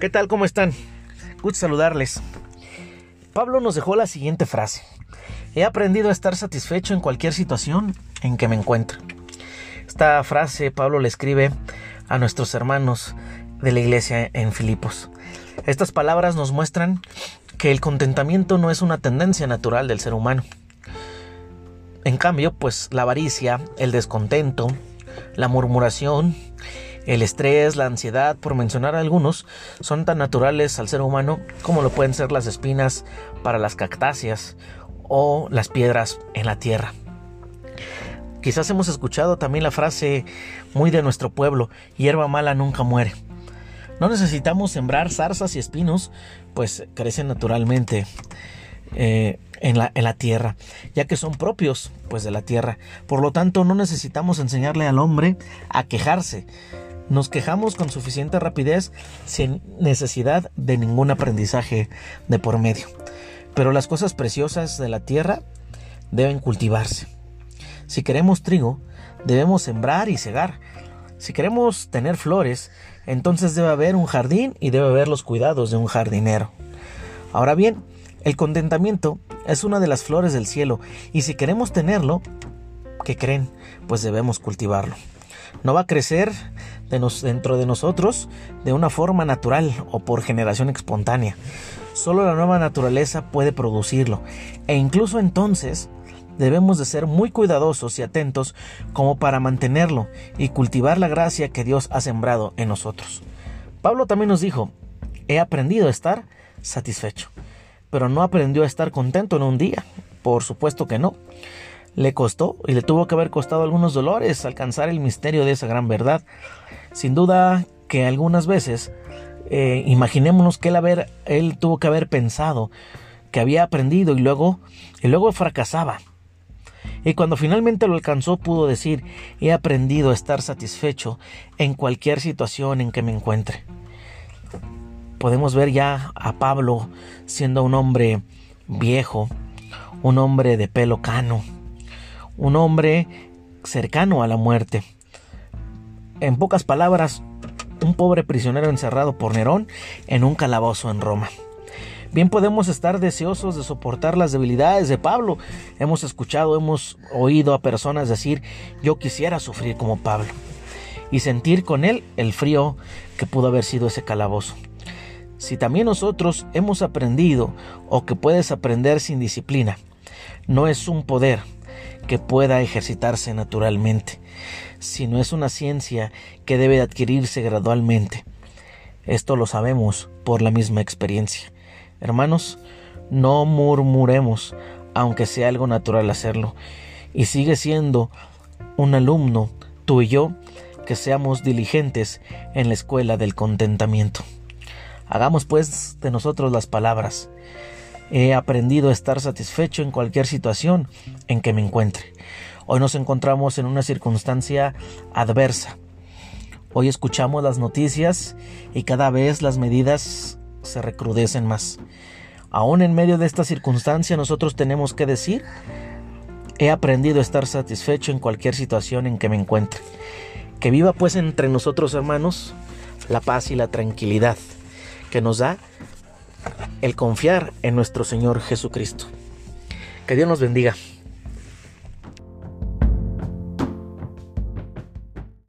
¿Qué tal? ¿Cómo están? Gusto saludarles. Pablo nos dejó la siguiente frase. He aprendido a estar satisfecho en cualquier situación en que me encuentre. Esta frase Pablo le escribe a nuestros hermanos de la iglesia en Filipos. Estas palabras nos muestran que el contentamiento no es una tendencia natural del ser humano. En cambio, pues la avaricia, el descontento, la murmuración, el estrés, la ansiedad, por mencionar algunos, son tan naturales al ser humano como lo pueden ser las espinas para las cactáceas o las piedras en la tierra. Quizás hemos escuchado también la frase muy de nuestro pueblo, hierba mala nunca muere. No necesitamos sembrar zarzas y espinos, pues crecen naturalmente eh, en, la, en, la, tierra, ya que son propios pues de la tierra. Por lo tanto, no necesitamos enseñarle al hombre a quejarse. Nos quejamos con suficiente rapidez sin necesidad de ningún aprendizaje de por medio. Pero las cosas preciosas de la tierra deben cultivarse. Si queremos trigo, debemos sembrar y cegar. Si queremos tener flores, entonces debe haber un jardín y debe haber los cuidados de un jardinero. Ahora bien, el contentamiento es una de las flores del cielo y si queremos tenerlo, ¿qué creen? Pues debemos cultivarlo. No va a crecer dentro de nosotros de una forma natural o por generación espontánea. Solo la nueva naturaleza puede producirlo e incluso entonces debemos de ser muy cuidadosos y atentos como para mantenerlo y cultivar la gracia que Dios ha sembrado en nosotros. Pablo también nos dijo, he aprendido a estar satisfecho, pero no aprendió a estar contento en un día, por supuesto que no. Le costó y le tuvo que haber costado algunos dolores alcanzar el misterio de esa gran verdad. Sin duda que algunas veces eh, imaginémonos que él, haber, él tuvo que haber pensado que había aprendido y luego, y luego fracasaba. Y cuando finalmente lo alcanzó pudo decir, he aprendido a estar satisfecho en cualquier situación en que me encuentre. Podemos ver ya a Pablo siendo un hombre viejo, un hombre de pelo cano, un hombre cercano a la muerte. En pocas palabras, un pobre prisionero encerrado por Nerón en un calabozo en Roma. Bien podemos estar deseosos de soportar las debilidades de Pablo. Hemos escuchado, hemos oído a personas decir, yo quisiera sufrir como Pablo y sentir con él el frío que pudo haber sido ese calabozo. Si también nosotros hemos aprendido o que puedes aprender sin disciplina, no es un poder, que pueda ejercitarse naturalmente, sino es una ciencia que debe adquirirse gradualmente. Esto lo sabemos por la misma experiencia. Hermanos, no murmuremos, aunque sea algo natural hacerlo, y sigue siendo un alumno, tú y yo, que seamos diligentes en la escuela del contentamiento. Hagamos pues de nosotros las palabras, He aprendido a estar satisfecho en cualquier situación en que me encuentre. Hoy nos encontramos en una circunstancia adversa. Hoy escuchamos las noticias y cada vez las medidas se recrudecen más. Aún en medio de esta circunstancia nosotros tenemos que decir, he aprendido a estar satisfecho en cualquier situación en que me encuentre. Que viva pues entre nosotros hermanos la paz y la tranquilidad que nos da el confiar en nuestro Señor Jesucristo. Que Dios nos bendiga.